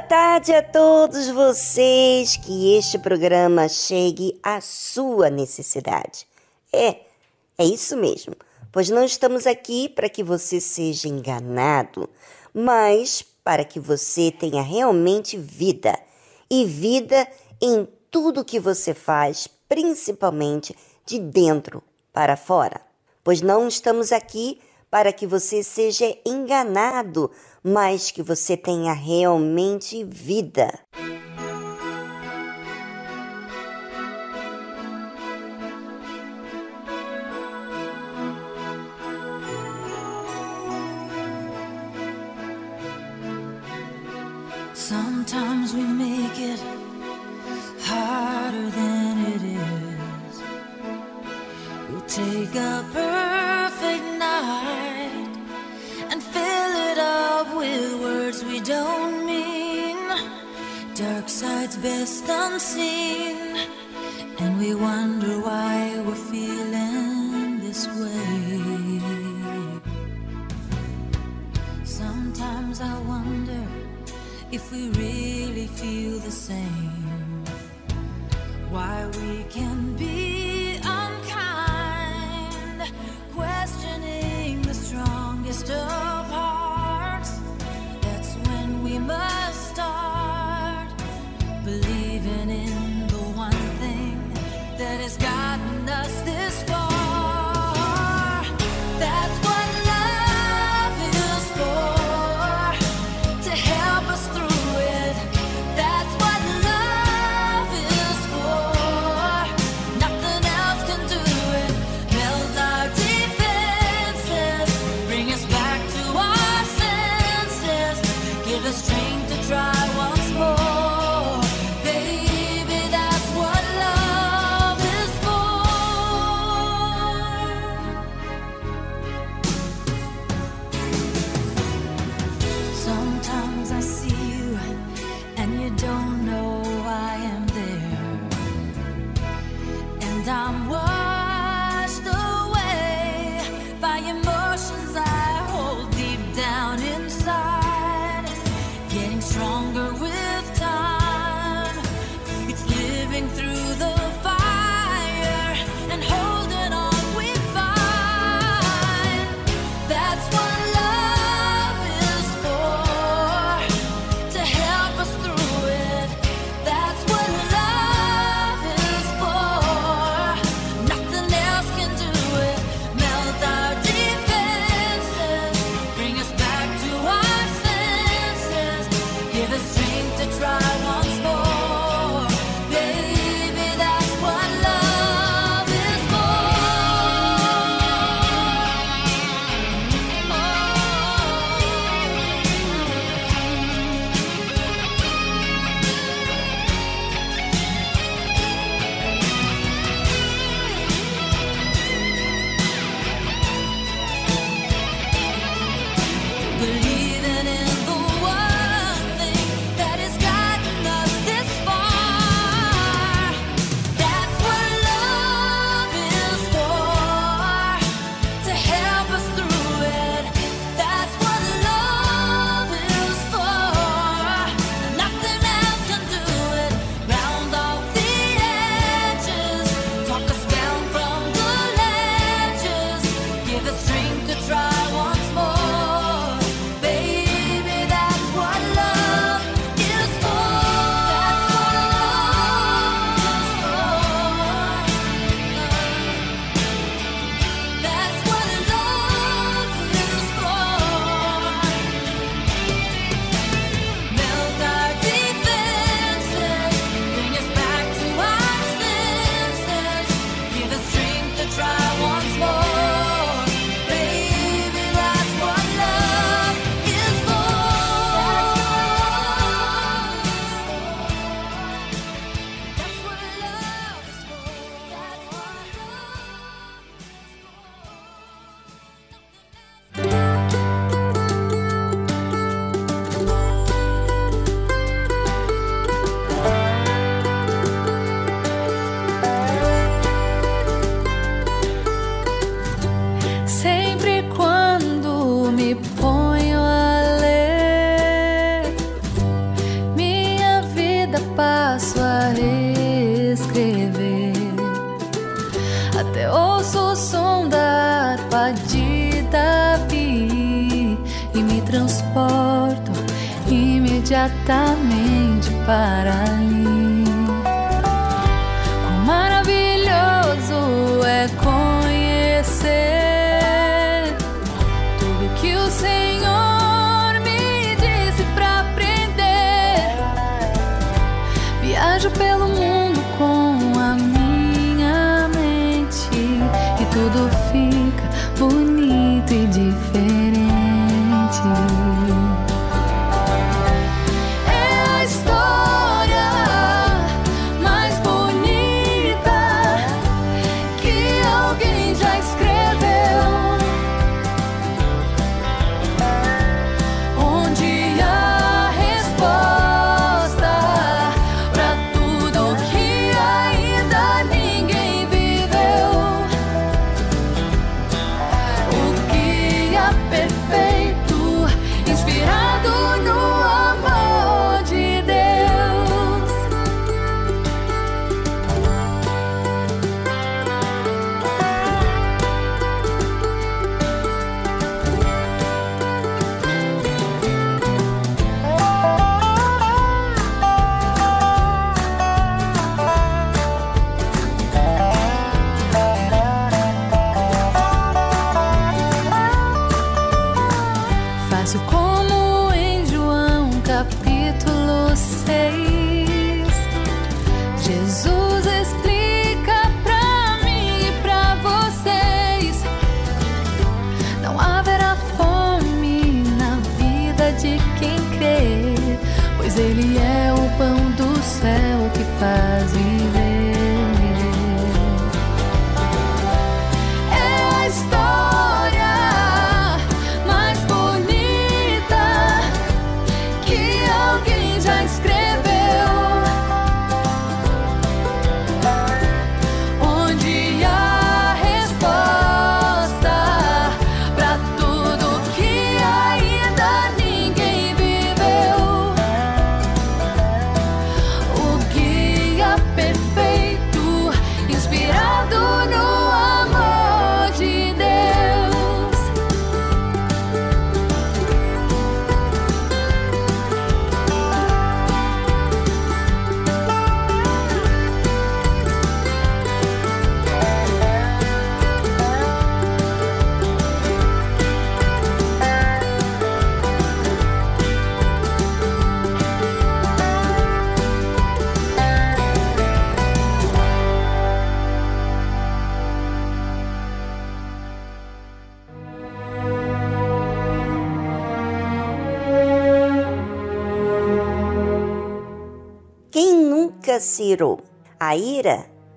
Tarde a todos vocês. Que este programa chegue à sua necessidade. É, é isso mesmo. Pois não estamos aqui para que você seja enganado, mas para que você tenha realmente vida. E vida em tudo que você faz, principalmente de dentro para fora. Pois não estamos aqui para que você seja enganado mas que você tenha realmente vida. Side's best unseen, and we wonder why we're feeling this way. Sometimes I wonder if we really feel the same. Why we can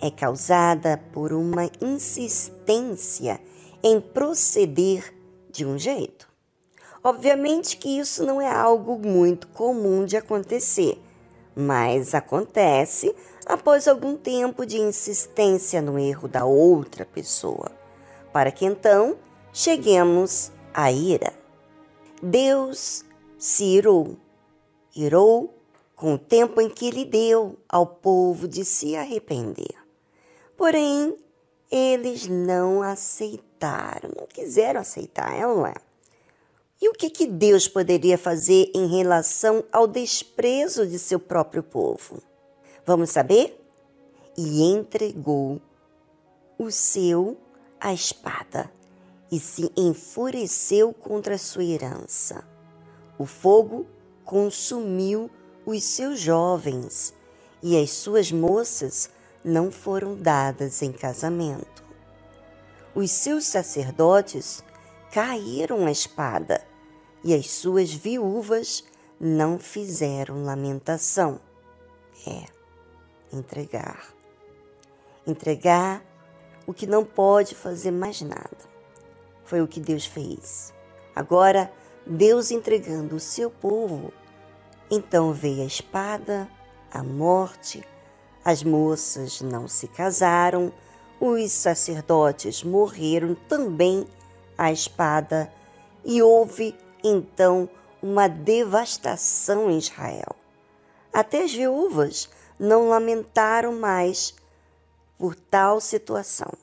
é causada por uma insistência em proceder de um jeito. Obviamente que isso não é algo muito comum de acontecer, mas acontece após algum tempo de insistência no erro da outra pessoa, para que então cheguemos à ira. Deus se irou, irou com o tempo em que lhe deu ao povo de se arrepender. Porém, eles não aceitaram, não quiseram aceitar, é ou não é? E o que, que Deus poderia fazer em relação ao desprezo de seu próprio povo? Vamos saber? E entregou o seu à espada e se enfureceu contra a sua herança. O fogo consumiu os seus jovens e as suas moças não foram dadas em casamento. Os seus sacerdotes caíram à espada e as suas viúvas não fizeram lamentação. É, entregar. Entregar o que não pode fazer mais nada. Foi o que Deus fez. Agora, Deus entregando o seu povo, então veio a espada, a morte, as moças não se casaram, os sacerdotes morreram também à espada, e houve então uma devastação em Israel. Até as viúvas não lamentaram mais por tal situação.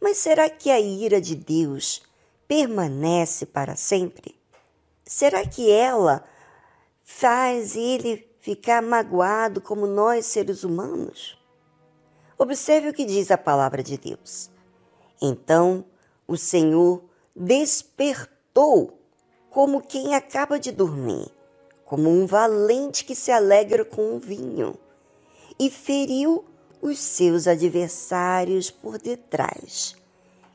Mas será que a ira de Deus permanece para sempre? Será que ela faz ele ficar magoado como nós, seres humanos? Observe o que diz a palavra de Deus. Então o Senhor despertou como quem acaba de dormir, como um valente que se alegra com o vinho, e feriu os seus adversários por detrás,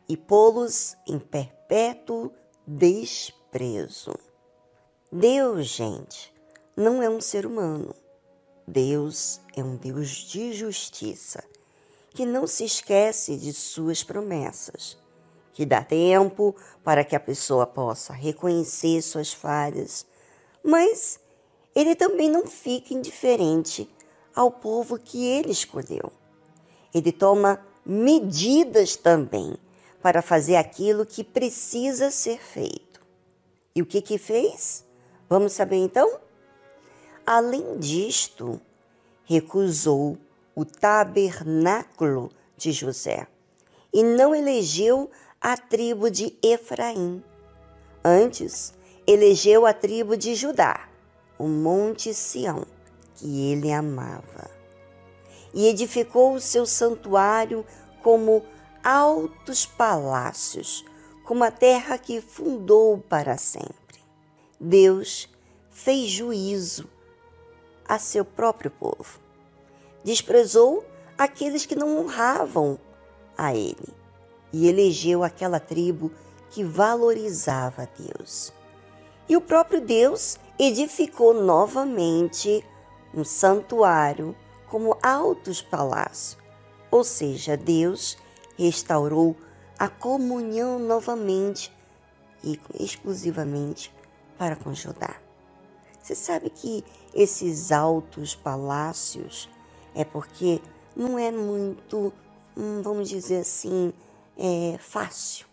e pô-los em perpétuo desprezo. Deus, gente, não é um ser humano. Deus é um Deus de justiça, que não se esquece de suas promessas, que dá tempo para que a pessoa possa reconhecer suas falhas, mas ele também não fica indiferente ao povo que ele escolheu. Ele toma medidas também para fazer aquilo que precisa ser feito. E o que que fez? Vamos saber então? Além disto, recusou o tabernáculo de José e não elegeu a tribo de Efraim. Antes, elegeu a tribo de Judá, o monte Sião, que ele amava. E edificou o seu santuário como altos palácios, como a terra que fundou para sempre. Deus fez juízo a seu próprio povo. Desprezou aqueles que não honravam a ele e elegeu aquela tribo que valorizava Deus. E o próprio Deus edificou novamente um santuário como altos palácios, ou seja, Deus restaurou a comunhão novamente e exclusivamente para com Judá. Você sabe que esses altos palácios é porque não é muito, hum, vamos dizer assim, é fácil.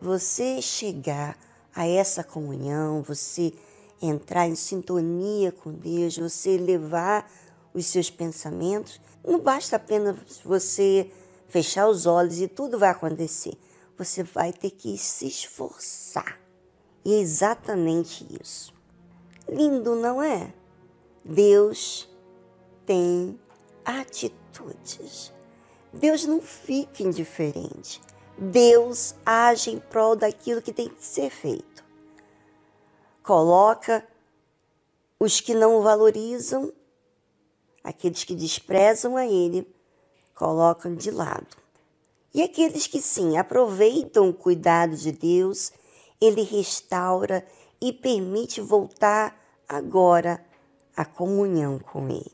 Você chegar a essa comunhão, você entrar em sintonia com Deus, você levar os seus pensamentos, não basta apenas você fechar os olhos e tudo vai acontecer. Você vai ter que se esforçar. E é exatamente isso. Lindo, não é? Deus tem atitudes. Deus não fica indiferente. Deus age em prol daquilo que tem que ser feito. Coloca os que não o valorizam, aqueles que desprezam a Ele, colocam de lado. E aqueles que sim aproveitam o cuidado de Deus ele restaura e permite voltar agora à comunhão com Ele.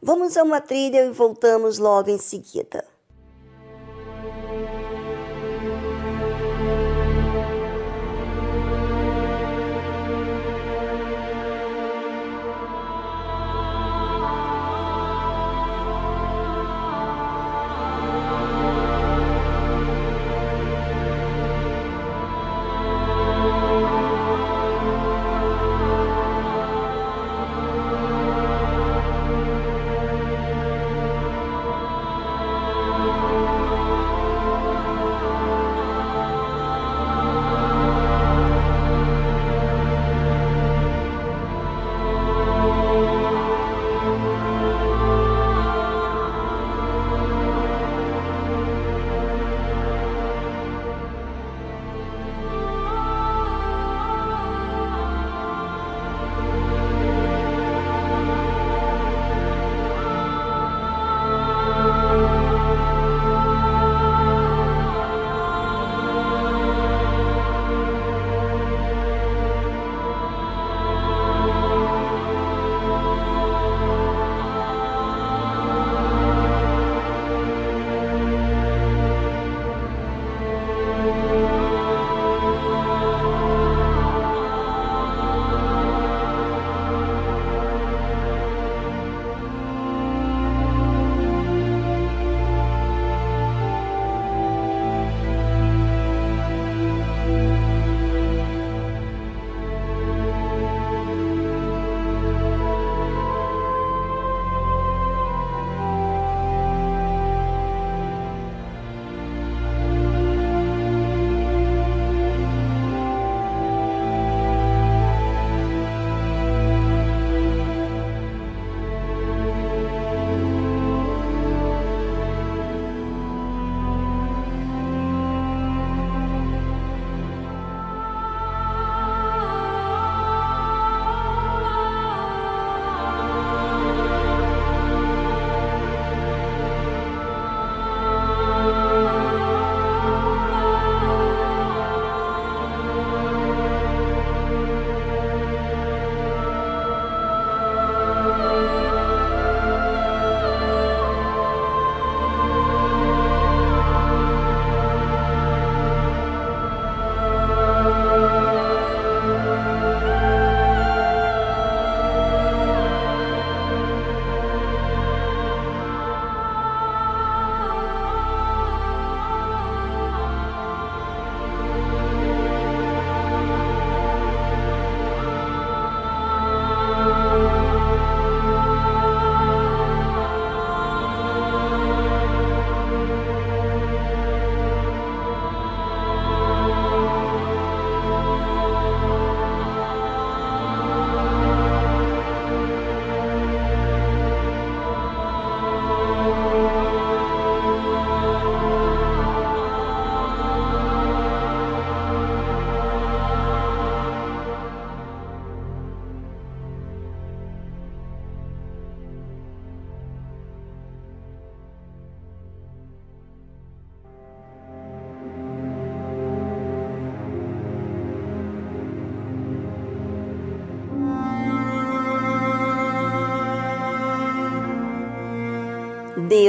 Vamos a uma trilha e voltamos logo em seguida.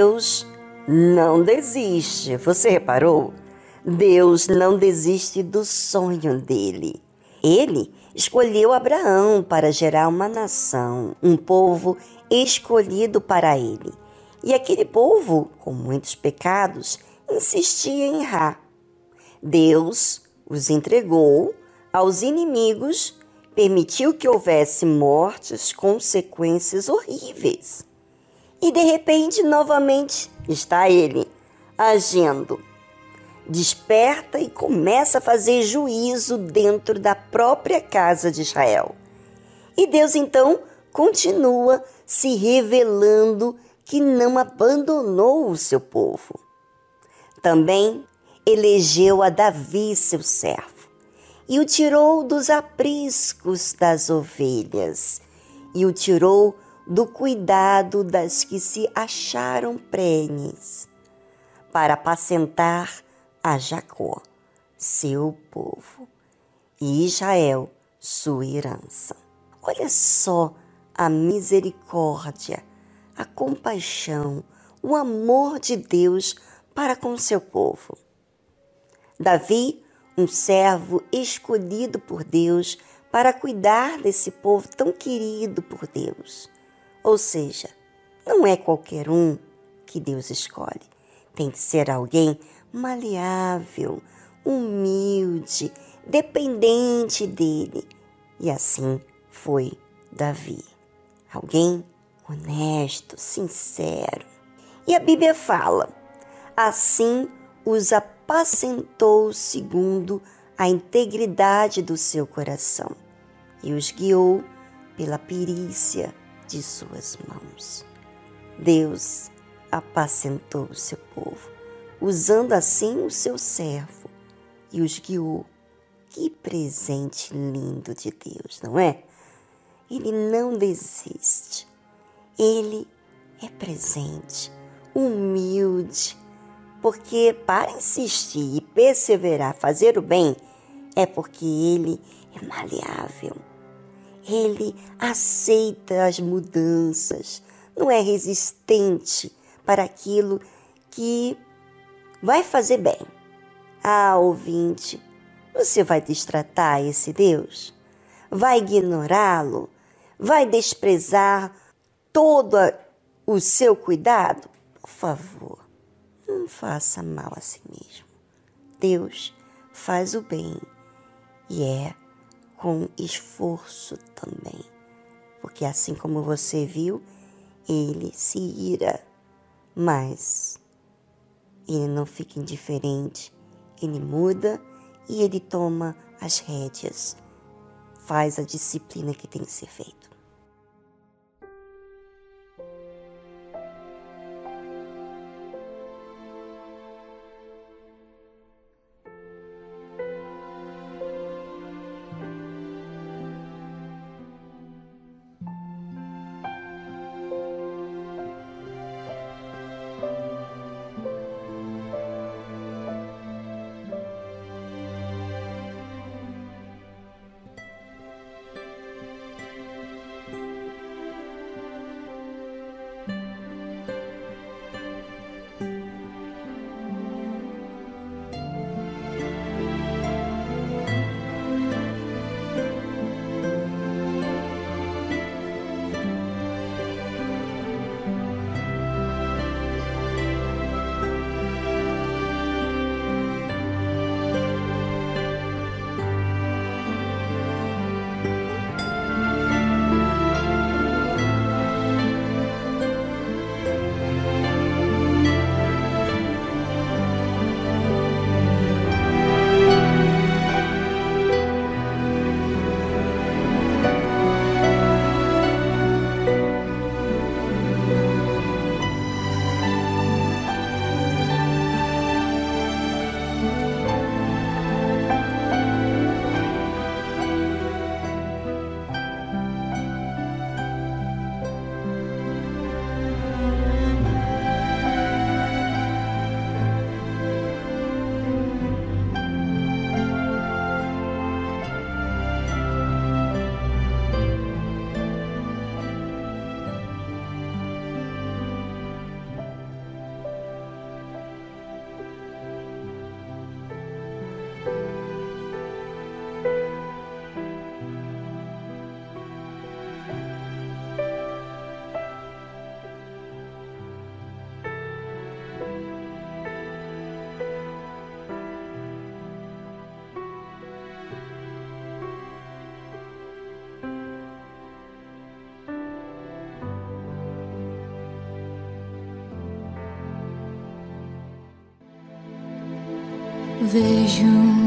Deus não desiste. Você reparou? Deus não desiste do sonho dele. Ele escolheu Abraão para gerar uma nação, um povo escolhido para ele. E aquele povo, com muitos pecados, insistia em errar. Deus os entregou aos inimigos, permitiu que houvesse mortes, consequências horríveis. E de repente, novamente, está ele agindo desperta e começa a fazer juízo dentro da própria casa de Israel. E Deus então continua se revelando que não abandonou o seu povo. Também elegeu a Davi, seu servo, e o tirou dos apriscos das ovelhas, e o tirou do cuidado das que se acharam prenhes, para apacentar a Jacó, seu povo, e Israel, sua herança. Olha só a misericórdia, a compaixão, o amor de Deus para com seu povo. Davi, um servo escolhido por Deus para cuidar desse povo tão querido por Deus. Ou seja, não é qualquer um que Deus escolhe. Tem que ser alguém maleável, humilde, dependente dele. E assim foi Davi. Alguém honesto, sincero. E a Bíblia fala: assim os apacentou segundo a integridade do seu coração e os guiou pela perícia de suas mãos. Deus apacentou o seu povo usando assim o seu servo e os guiou. Que presente lindo de Deus, não é? Ele não desiste. Ele é presente, humilde, porque para insistir e perseverar, fazer o bem, é porque ele é maleável. Ele aceita as mudanças, não é resistente para aquilo que vai fazer bem. Ah, ouvinte, você vai destratar esse Deus? Vai ignorá-lo? Vai desprezar todo o seu cuidado? Por favor, não faça mal a si mesmo. Deus faz o bem e é com esforço também. Porque assim como você viu, ele se ira, mas ele não fica indiferente, ele muda e ele toma as rédeas, faz a disciplina que tem que ser feita. Vejo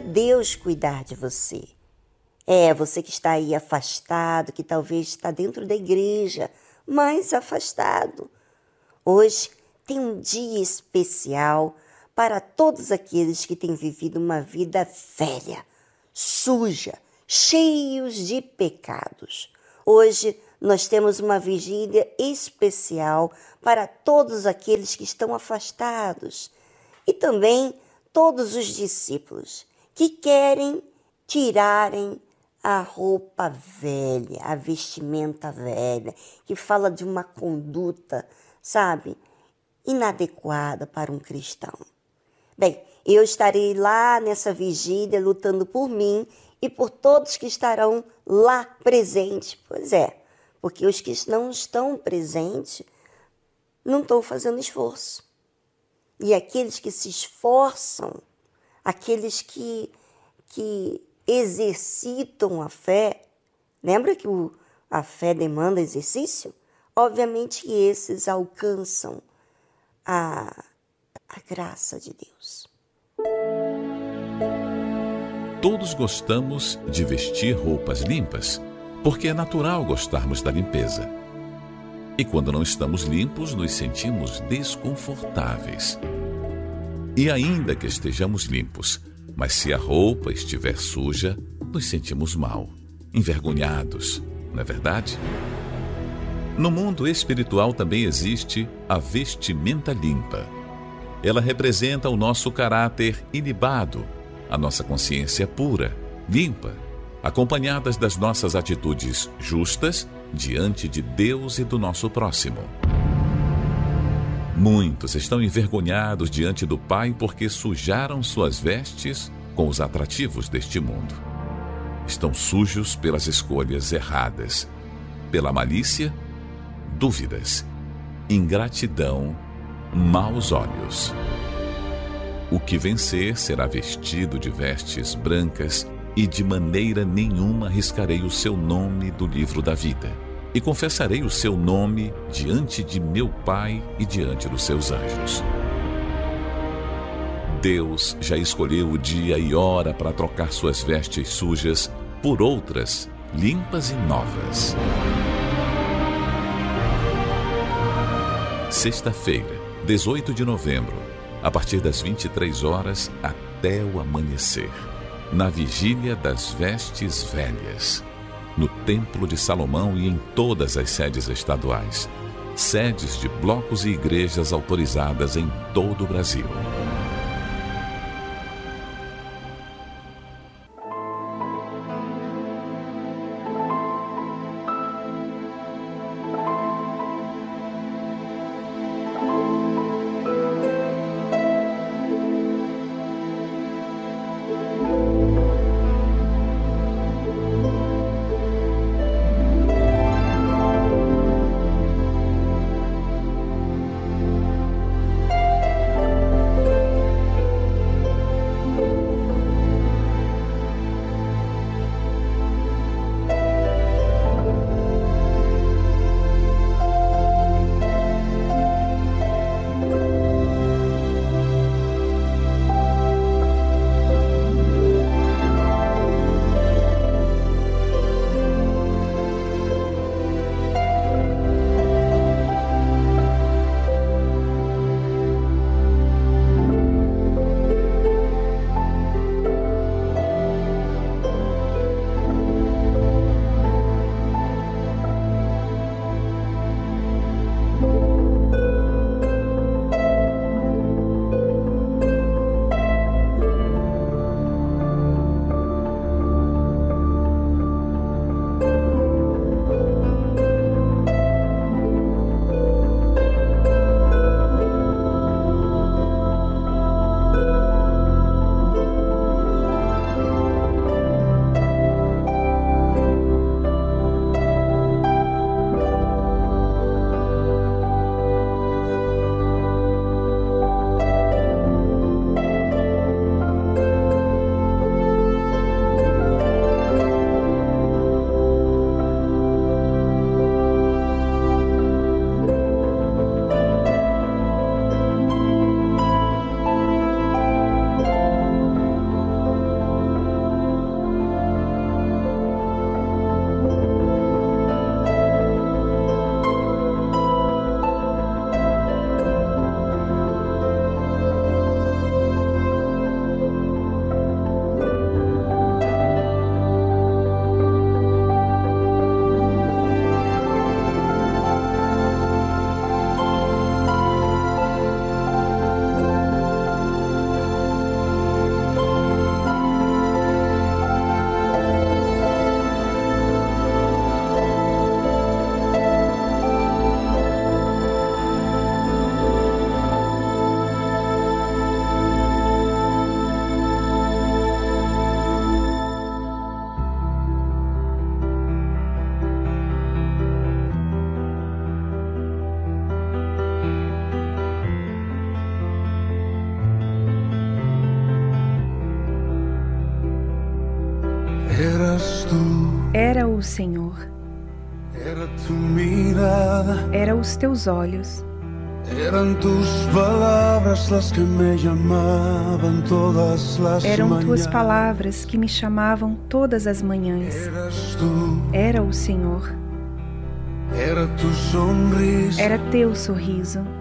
Deus cuidar de você. É, você que está aí afastado, que talvez está dentro da igreja, mas afastado. Hoje tem um dia especial para todos aqueles que têm vivido uma vida velha, suja, cheios de pecados. Hoje nós temos uma vigília especial para todos aqueles que estão afastados e também todos os discípulos que querem tirarem a roupa velha, a vestimenta velha, que fala de uma conduta, sabe, inadequada para um cristão. Bem, eu estarei lá nessa vigília lutando por mim e por todos que estarão lá presentes. Pois é, porque os que não estão presentes não estão fazendo esforço. E aqueles que se esforçam, aqueles que, que exercitam a fé, lembra que o, a fé demanda exercício? Obviamente esses alcançam a, a graça de Deus. Todos gostamos de vestir roupas limpas, porque é natural gostarmos da limpeza. E quando não estamos limpos, nos sentimos desconfortáveis. E ainda que estejamos limpos, mas se a roupa estiver suja, nos sentimos mal, envergonhados, não é verdade? No mundo espiritual também existe a vestimenta limpa. Ela representa o nosso caráter ilibado, a nossa consciência pura, limpa, acompanhadas das nossas atitudes justas diante de Deus e do nosso próximo. Muitos estão envergonhados diante do Pai porque sujaram suas vestes com os atrativos deste mundo. Estão sujos pelas escolhas erradas, pela malícia, dúvidas, ingratidão, maus olhos. O que vencer será vestido de vestes brancas e de maneira nenhuma riscarei o seu nome do livro da vida. E confessarei o seu nome diante de meu Pai e diante dos seus anjos. Deus já escolheu o dia e hora para trocar suas vestes sujas por outras limpas e novas. Sexta-feira, 18 de novembro, a partir das 23 horas até o amanhecer, na vigília das vestes velhas no Templo de Salomão e em todas as sedes estaduais, sedes de blocos e igrejas autorizadas em todo o Brasil. O Senhor. Era os teus olhos. Eram tuas palavras que me chamavam todas as manhãs. Era o Senhor. Era teu sorriso.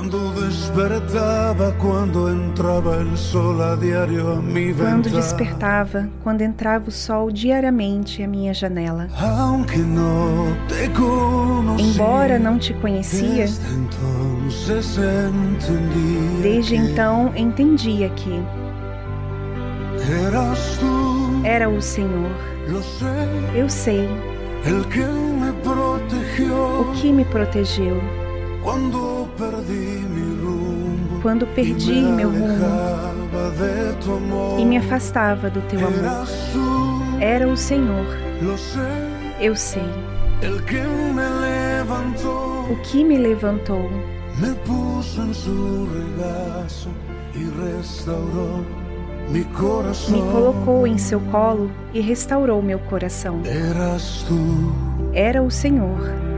Quando despertava, quando entrava o sol a diário a mi Quando despertava, quando entrava o sol diariamente à minha janela. Embora não te conhecia, desde então entendia que era o Senhor. Eu sei. O que me protegeu quando perdi meu rumo e me afastava do teu amor. Era o Senhor. Eu sei. O que me levantou me colocou em seu colo e restaurou meu coração. Era o Senhor.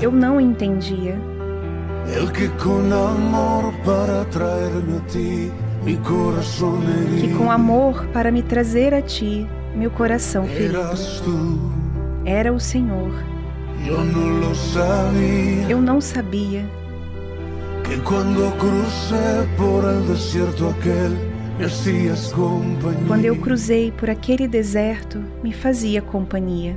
Eu não entendia. Que com amor para me trazer a ti, meu coração ferido. Era o Senhor. Eu não sabia. Que quando cruzei por el desierto aquel quando eu cruzei por aquele deserto, me fazia companhia.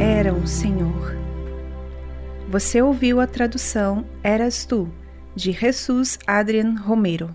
Era o Senhor. Você ouviu a tradução Eras tu, de Jesus Adrian Romero.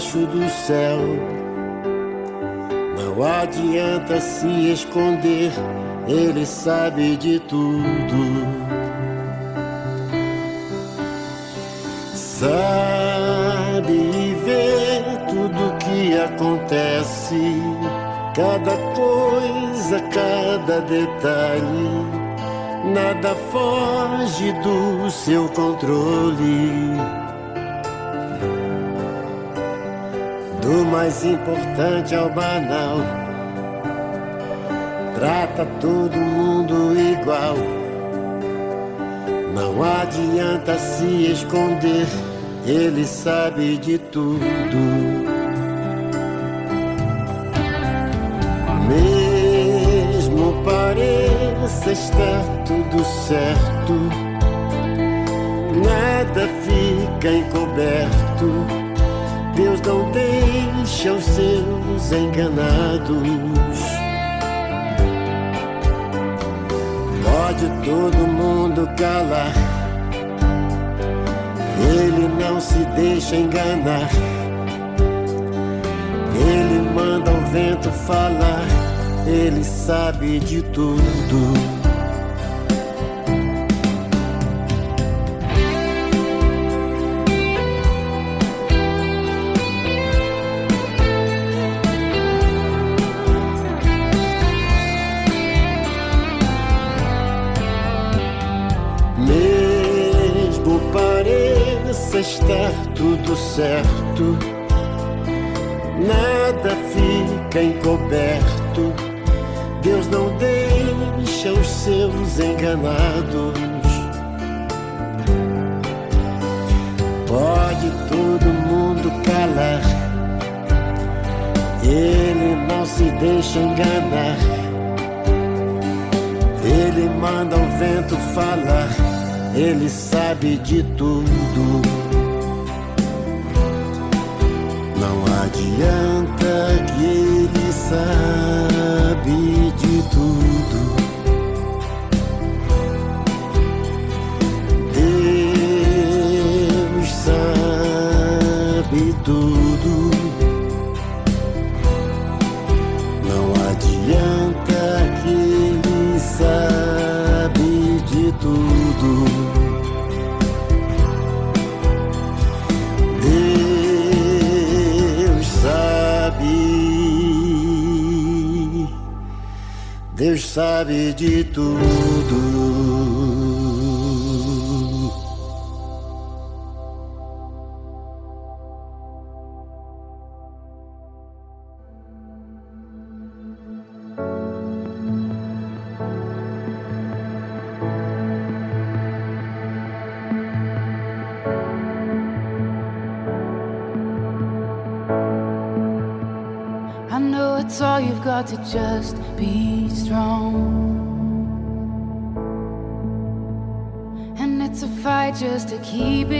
Segredo embaixo do céu. Não adianta se esconder, Ele sabe de tudo. Sabe acontece, cada coisa, cada detalhe, nada foge do seu controle. Do mais importante ao banal, trata todo mundo igual. Não adianta se esconder, ele sabe de tudo. pareça estar tudo certo, nada fica encoberto. Deus não deixa os seus enganados. Pode todo mundo calar, ele não se deixa enganar. Ele manda o vento falar ele sabe de tudo. Está estar tudo certo, nada fica encoberto. Deus não deixa os seus enganados. Pode todo mundo calar, ele não se deixa enganar. Ele manda o vento falar, ele sabe de tudo. yang tak jadi sabiji tuh Deus sabe de tudo. keep it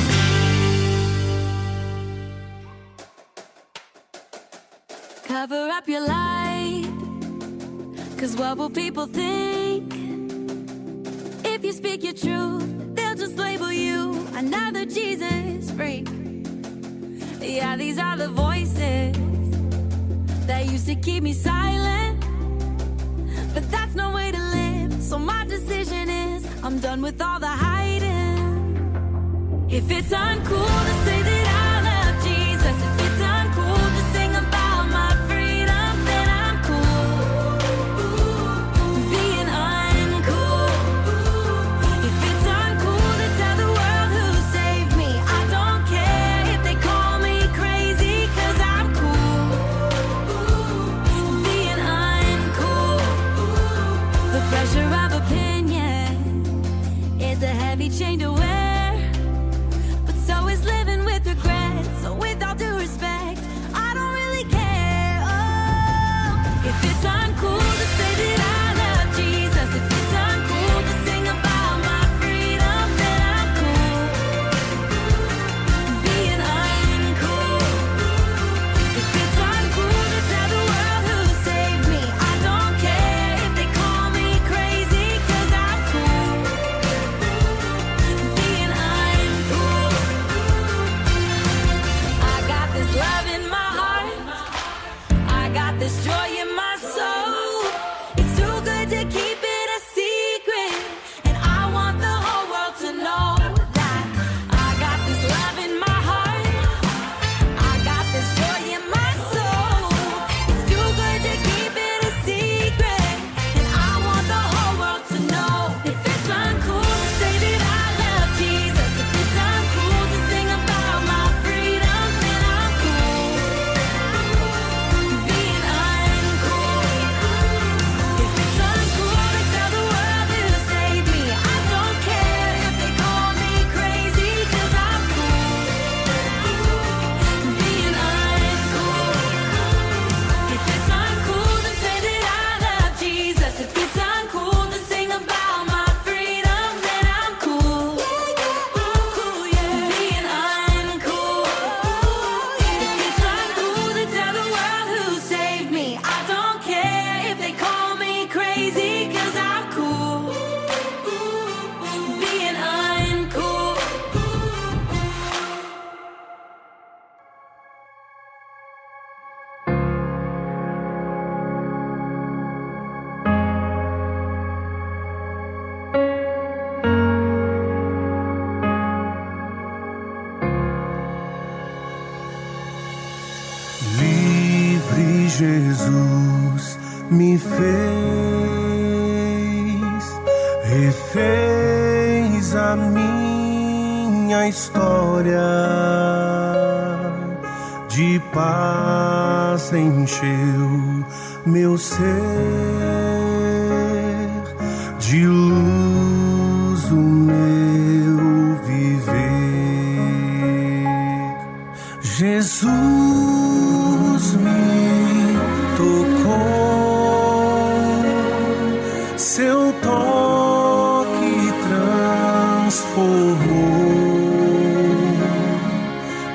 transformou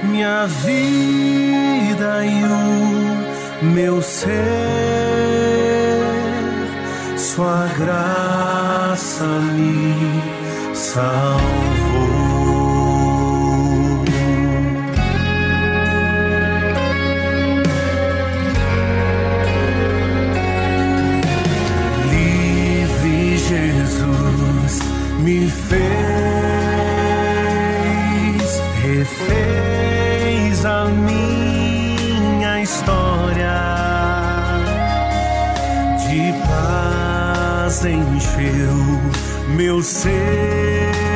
minha vida e o meu ser. Sua graça me salvou. me fez fez a minha história de paz encheu meu ser.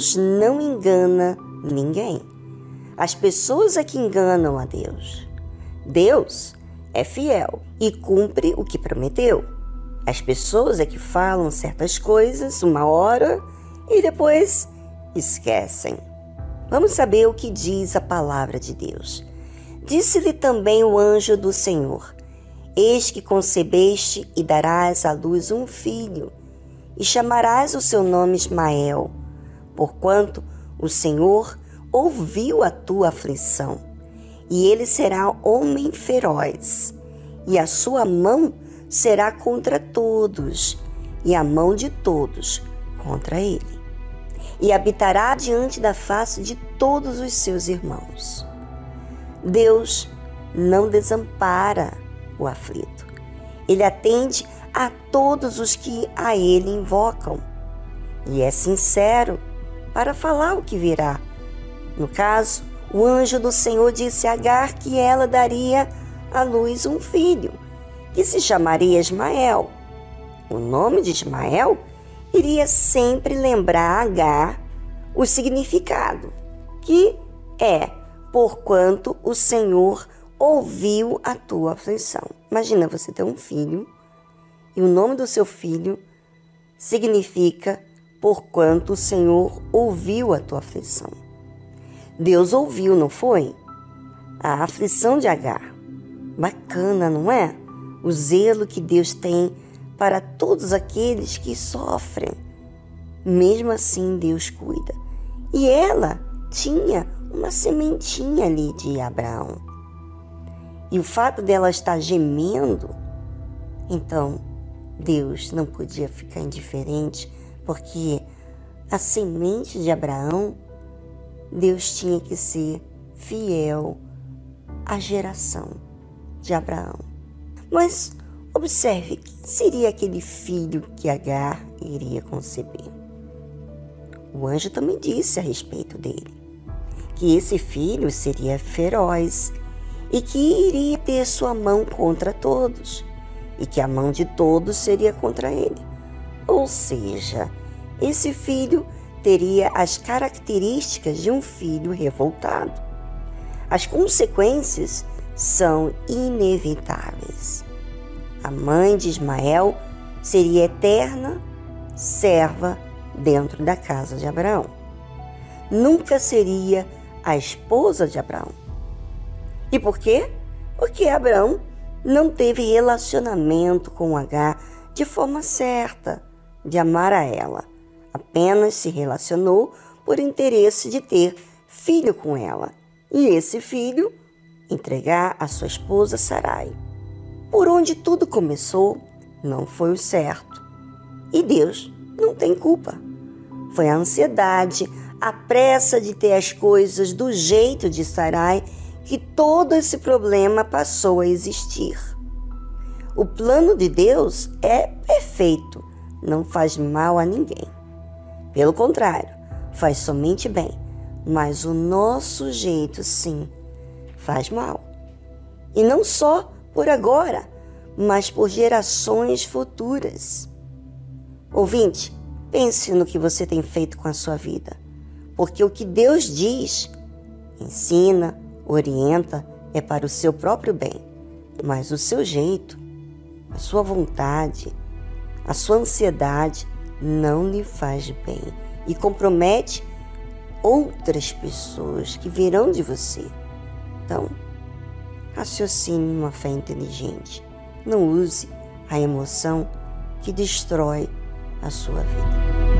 Deus não engana ninguém. As pessoas é que enganam a Deus. Deus é fiel e cumpre o que prometeu. As pessoas é que falam certas coisas uma hora e depois esquecem. Vamos saber o que diz a palavra de Deus. Disse-lhe também o anjo do Senhor: Eis que concebeste e darás à luz um filho, e chamarás o seu nome Ismael porquanto o Senhor ouviu a tua aflição, e ele será homem feroz, e a sua mão será contra todos, e a mão de todos contra ele. E habitará diante da face de todos os seus irmãos. Deus não desampara o aflito. Ele atende a todos os que a ele invocam. E é sincero para falar o que virá. No caso, o anjo do Senhor disse a Agar que ela daria à luz um filho, que se chamaria Ismael. O nome de Ismael iria sempre lembrar a Agar o significado, que é porquanto o Senhor ouviu a tua aflição. Imagina você ter um filho e o nome do seu filho significa porquanto o Senhor ouviu a tua aflição. Deus ouviu, não foi? A aflição de Agar. Bacana, não é? O zelo que Deus tem para todos aqueles que sofrem. Mesmo assim, Deus cuida. E ela tinha uma sementinha ali de Abraão. E o fato dela estar gemendo, então Deus não podia ficar indiferente, porque a semente de Abraão, Deus tinha que ser fiel à geração de Abraão. Mas observe, quem seria aquele filho que Agar iria conceber? O anjo também disse a respeito dele que esse filho seria feroz e que iria ter sua mão contra todos e que a mão de todos seria contra ele. Ou seja, esse filho teria as características de um filho revoltado. As consequências são inevitáveis. A mãe de Ismael seria eterna serva dentro da casa de Abraão. Nunca seria a esposa de Abraão. E por quê? Porque Abraão não teve relacionamento com H de forma certa de amar a ela. Apenas se relacionou por interesse de ter filho com ela. E esse filho entregar a sua esposa Sarai. Por onde tudo começou, não foi o certo. E Deus não tem culpa. Foi a ansiedade, a pressa de ter as coisas do jeito de Sarai que todo esse problema passou a existir. O plano de Deus é perfeito, não faz mal a ninguém. Pelo contrário, faz somente bem, mas o nosso jeito, sim, faz mal. E não só por agora, mas por gerações futuras. Ouvinte, pense no que você tem feito com a sua vida, porque o que Deus diz, ensina, orienta, é para o seu próprio bem, mas o seu jeito, a sua vontade, a sua ansiedade não lhe faz bem e compromete outras pessoas que virão de você. Então, raciocine uma fé inteligente. Não use a emoção que destrói a sua vida.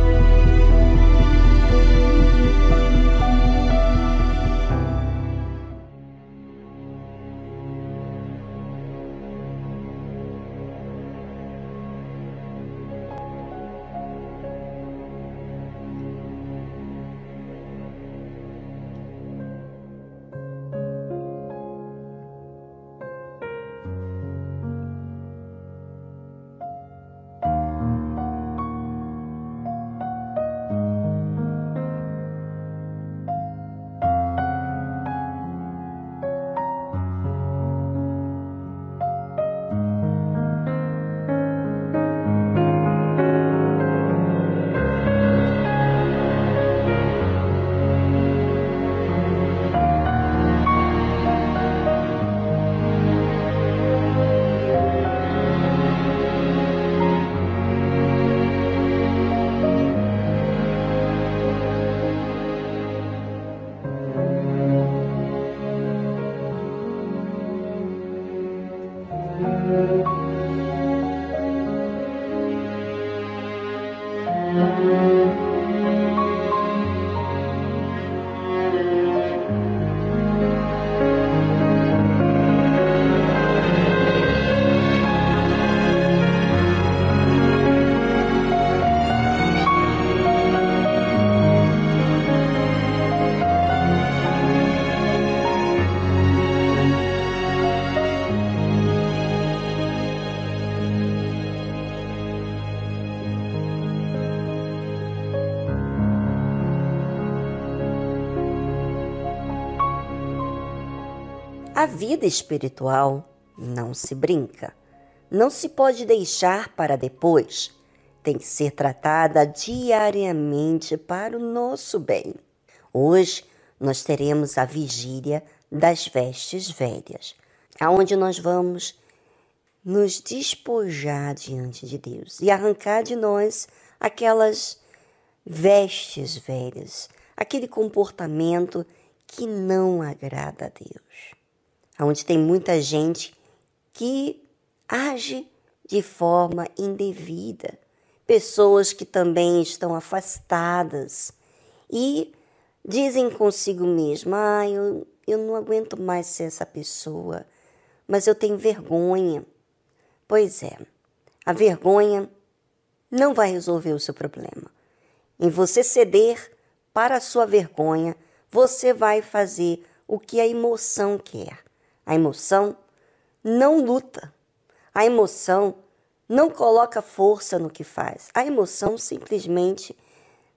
Vida espiritual não se brinca, não se pode deixar para depois, tem que ser tratada diariamente para o nosso bem. Hoje nós teremos a vigília das vestes velhas, aonde nós vamos nos despojar diante de Deus e arrancar de nós aquelas vestes velhas, aquele comportamento que não agrada a Deus onde tem muita gente que age de forma indevida, pessoas que também estão afastadas e dizem consigo mesma: ah, eu, eu não aguento mais ser essa pessoa, mas eu tenho vergonha. Pois é, a vergonha não vai resolver o seu problema. Em você ceder para a sua vergonha, você vai fazer o que a emoção quer. A emoção não luta. A emoção não coloca força no que faz. A emoção simplesmente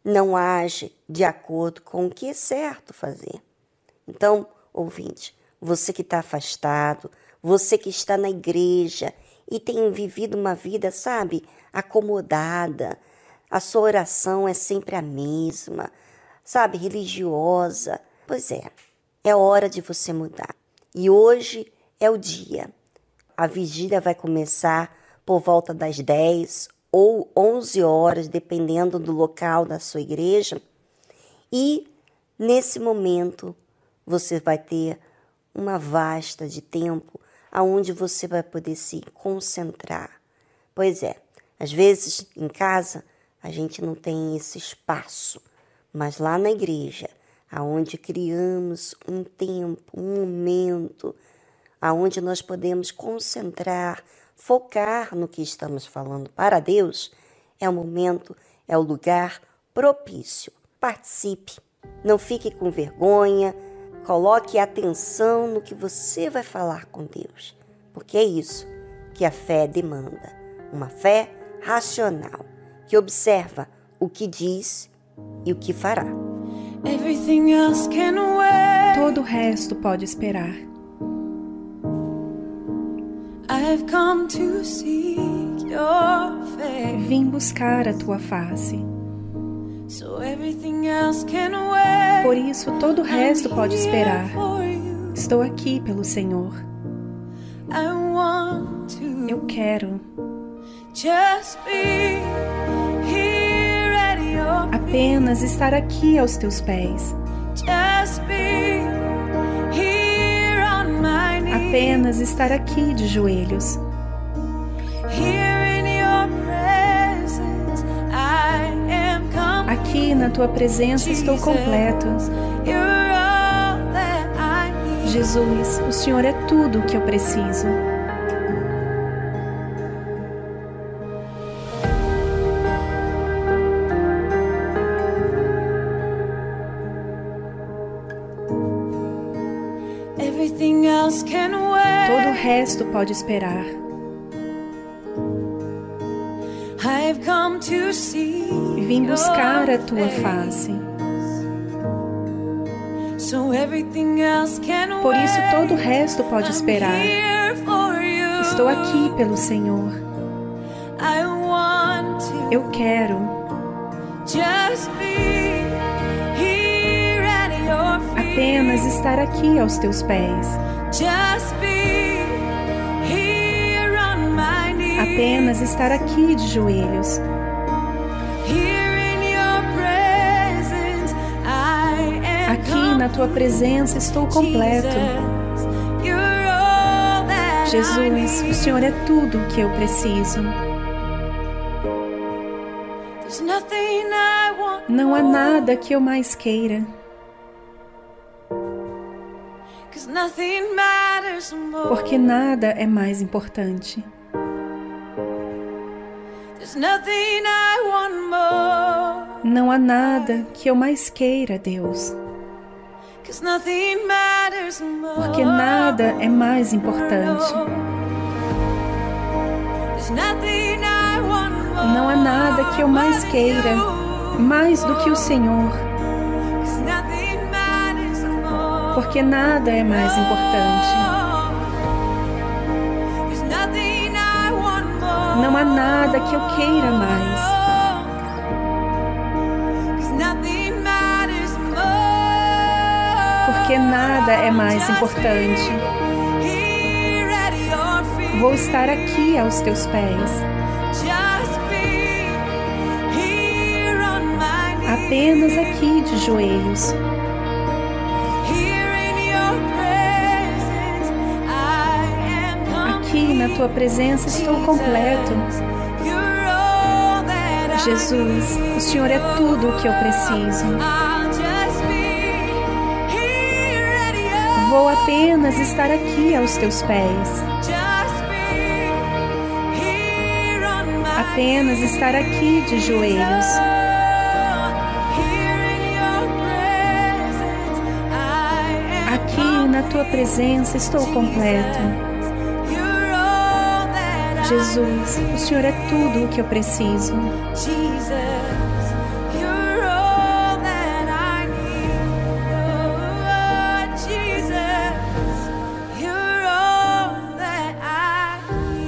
não age de acordo com o que é certo fazer. Então, ouvinte, você que está afastado, você que está na igreja e tem vivido uma vida, sabe, acomodada, a sua oração é sempre a mesma, sabe, religiosa. Pois é, é hora de você mudar. E hoje é o dia. A vigília vai começar por volta das 10 ou 11 horas, dependendo do local da sua igreja. E nesse momento você vai ter uma vasta de tempo aonde você vai poder se concentrar. Pois é, às vezes em casa a gente não tem esse espaço, mas lá na igreja, aonde criamos um tempo, um momento, aonde nós podemos concentrar focar no que estamos falando para Deus, é o momento, é o lugar propício. Participe, não fique com vergonha, coloque atenção no que você vai falar com Deus, porque é isso que a fé demanda, uma fé racional, que observa o que diz e o que fará. Todo o resto pode esperar. Vim buscar a tua face. Por isso, todo o resto pode esperar. Estou aqui pelo Senhor. Eu quero apenas estar aqui aos teus pés. apenas estar aqui de joelhos. Aqui na tua presença estou completo. Jesus, o Senhor é tudo o que eu preciso. Todo o resto pode esperar. Vim buscar a tua face. Por isso, todo o resto pode esperar. Estou aqui pelo Senhor. Eu quero estar aqui aos teus pés. Apenas estar aqui de joelhos. Aqui na tua presença estou completo. Jesus, o Senhor é tudo o que eu preciso. Não há nada que eu mais queira. Porque nada é mais importante. Não há nada que eu mais queira, Deus. Porque nada é mais importante. Não há nada que eu mais queira, mais do que o Senhor porque nada é mais importante. Não há nada que eu queira mais. Porque nada é mais importante. Vou estar aqui aos teus pés. Apenas aqui de joelhos. Na tua presença estou completo. Jesus, o Senhor é tudo o que eu preciso. Vou apenas estar aqui aos teus pés. Apenas estar aqui de joelhos. Aqui na tua presença estou completo. Jesus, o Senhor é tudo o que eu preciso.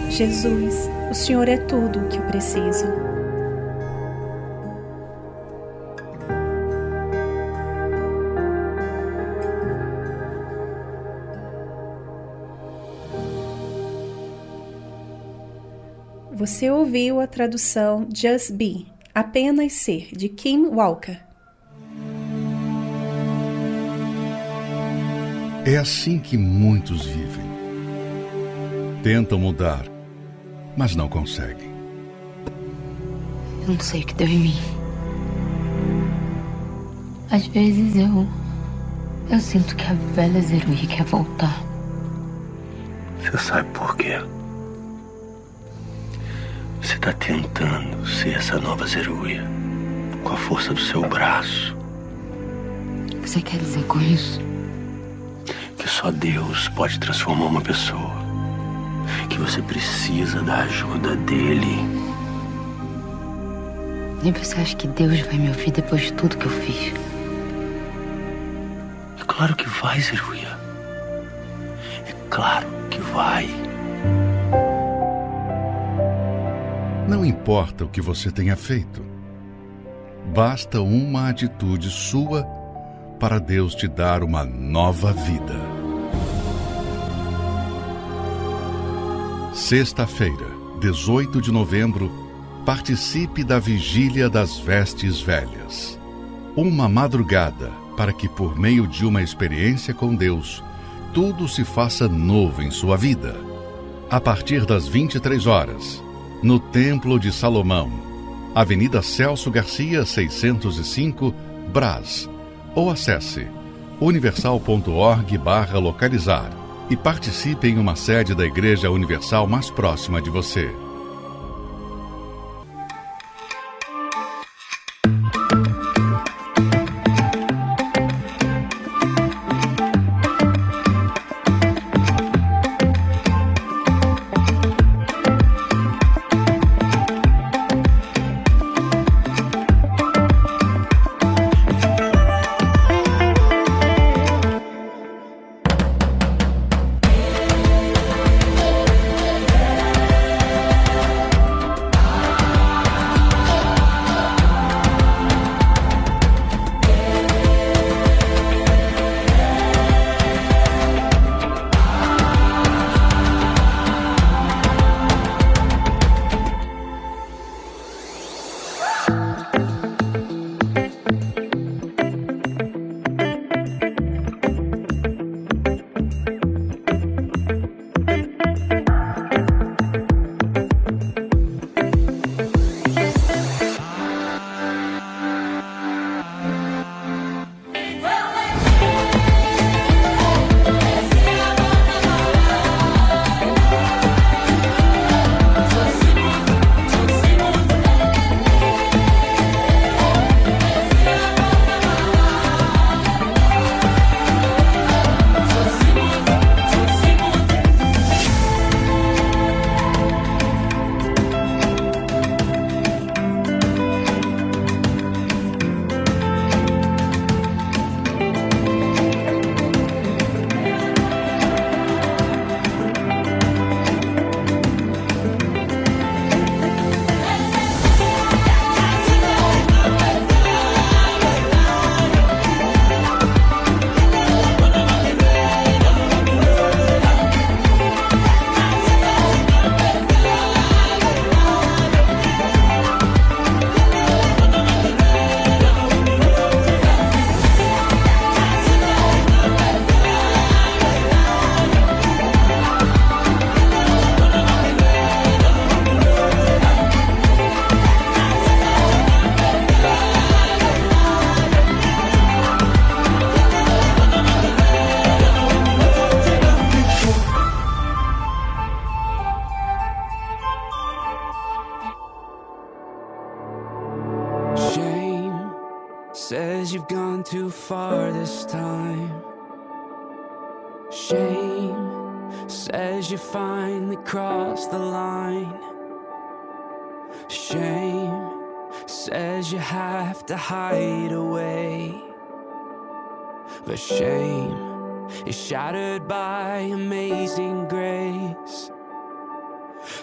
Jesus, o Senhor é tudo o que eu preciso. Você ouviu a tradução Just Be, Apenas Ser, de Kim Walker. É assim que muitos vivem. Tentam mudar, mas não conseguem. Eu não sei o que deu em mim. Às vezes eu. Eu sinto que a velha Zeruí quer voltar. Você sabe por quê? Você está tentando ser essa nova Zeruia com a força do seu braço. O que você quer dizer com isso? Que só Deus pode transformar uma pessoa. Que você precisa da ajuda dele. Nem você acha que Deus vai me ouvir depois de tudo que eu fiz? É claro que vai, Zeruia. É claro que vai. Não importa o que você tenha feito. Basta uma atitude sua para Deus te dar uma nova vida. Sexta-feira, 18 de novembro, participe da Vigília das Vestes Velhas. Uma madrugada para que, por meio de uma experiência com Deus, tudo se faça novo em sua vida. A partir das 23 horas, no Templo de Salomão, Avenida Celso Garcia, 605, Brás. Ou acesse universal.org/localizar e participe em uma sede da Igreja Universal mais próxima de você.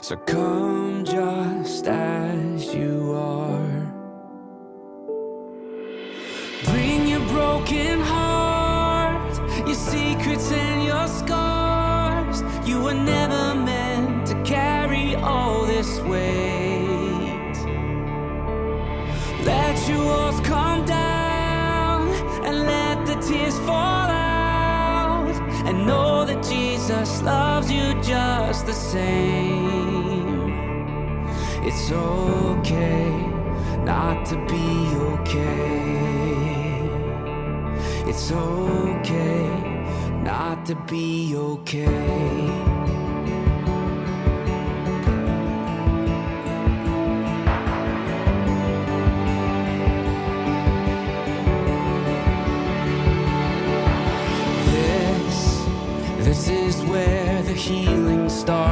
So come just as you are. Bring your broken heart, your secrets and your scars. You were never meant to carry all this weight. Let your walls come down and let the tears fall out. And know that Jesus loves you just the same. It's okay not to be okay. It's okay not to be okay. healing star.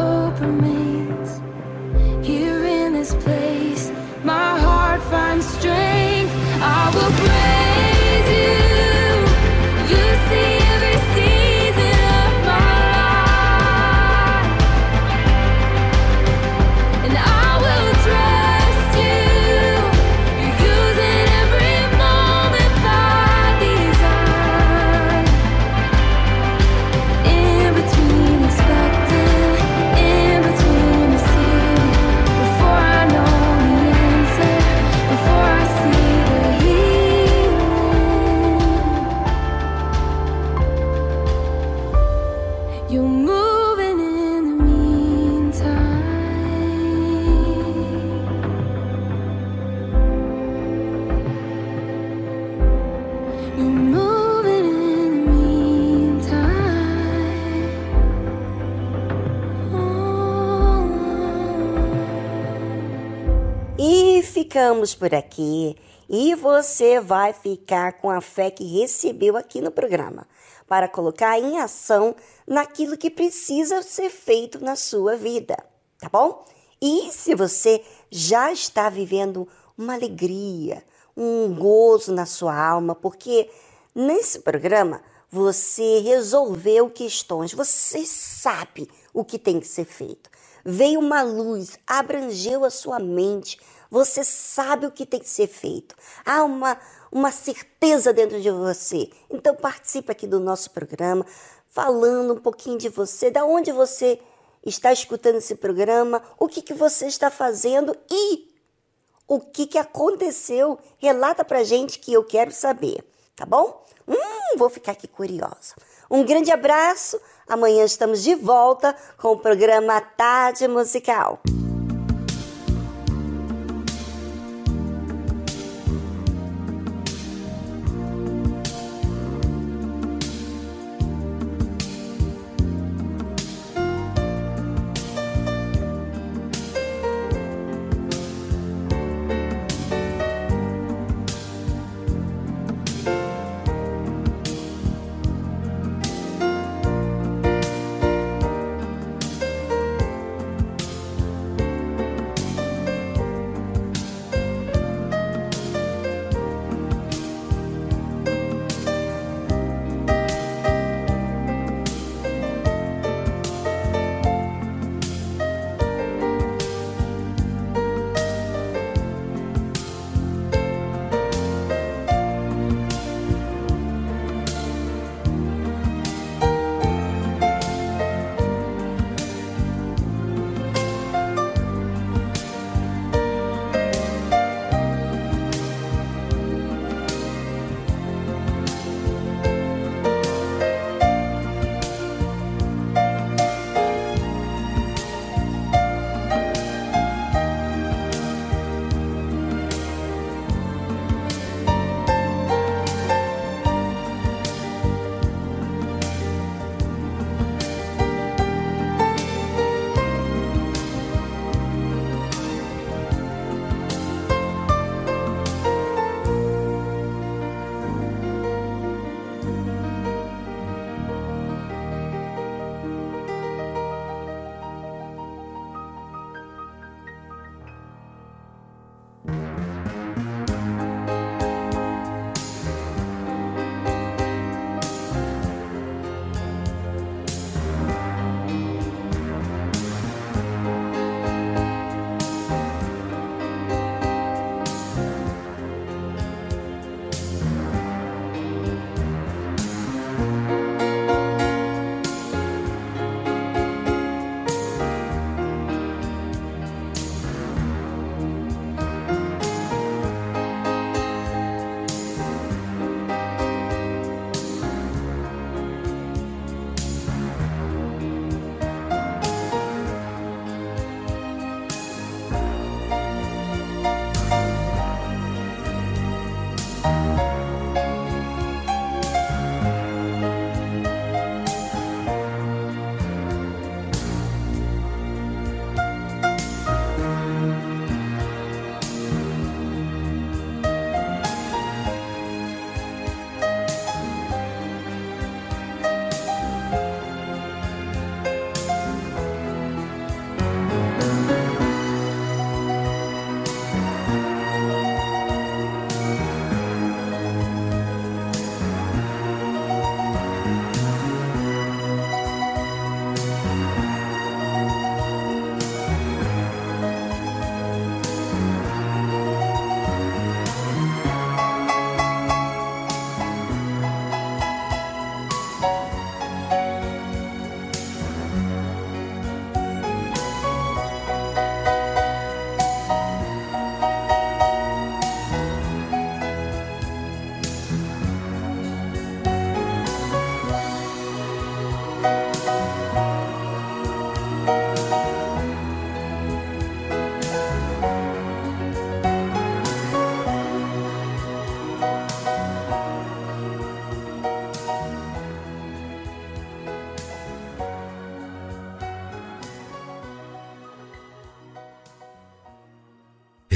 hope remains here in this place. My heart finds strength. Ficamos por aqui e você vai ficar com a fé que recebeu aqui no programa para colocar em ação naquilo que precisa ser feito na sua vida, tá bom? E se você já está vivendo uma alegria, um gozo na sua alma, porque nesse programa você resolveu questões, você sabe o que tem que ser feito. Veio uma luz, abrangeu a sua mente, você sabe o que tem que ser feito. Há uma, uma certeza dentro de você. Então participe aqui do nosso programa, falando um pouquinho de você, da onde você está escutando esse programa, o que, que você está fazendo e o que, que aconteceu. Relata pra gente que eu quero saber, tá bom? Hum, vou ficar aqui curiosa. Um grande abraço. Amanhã estamos de volta com o programa Tarde Musical.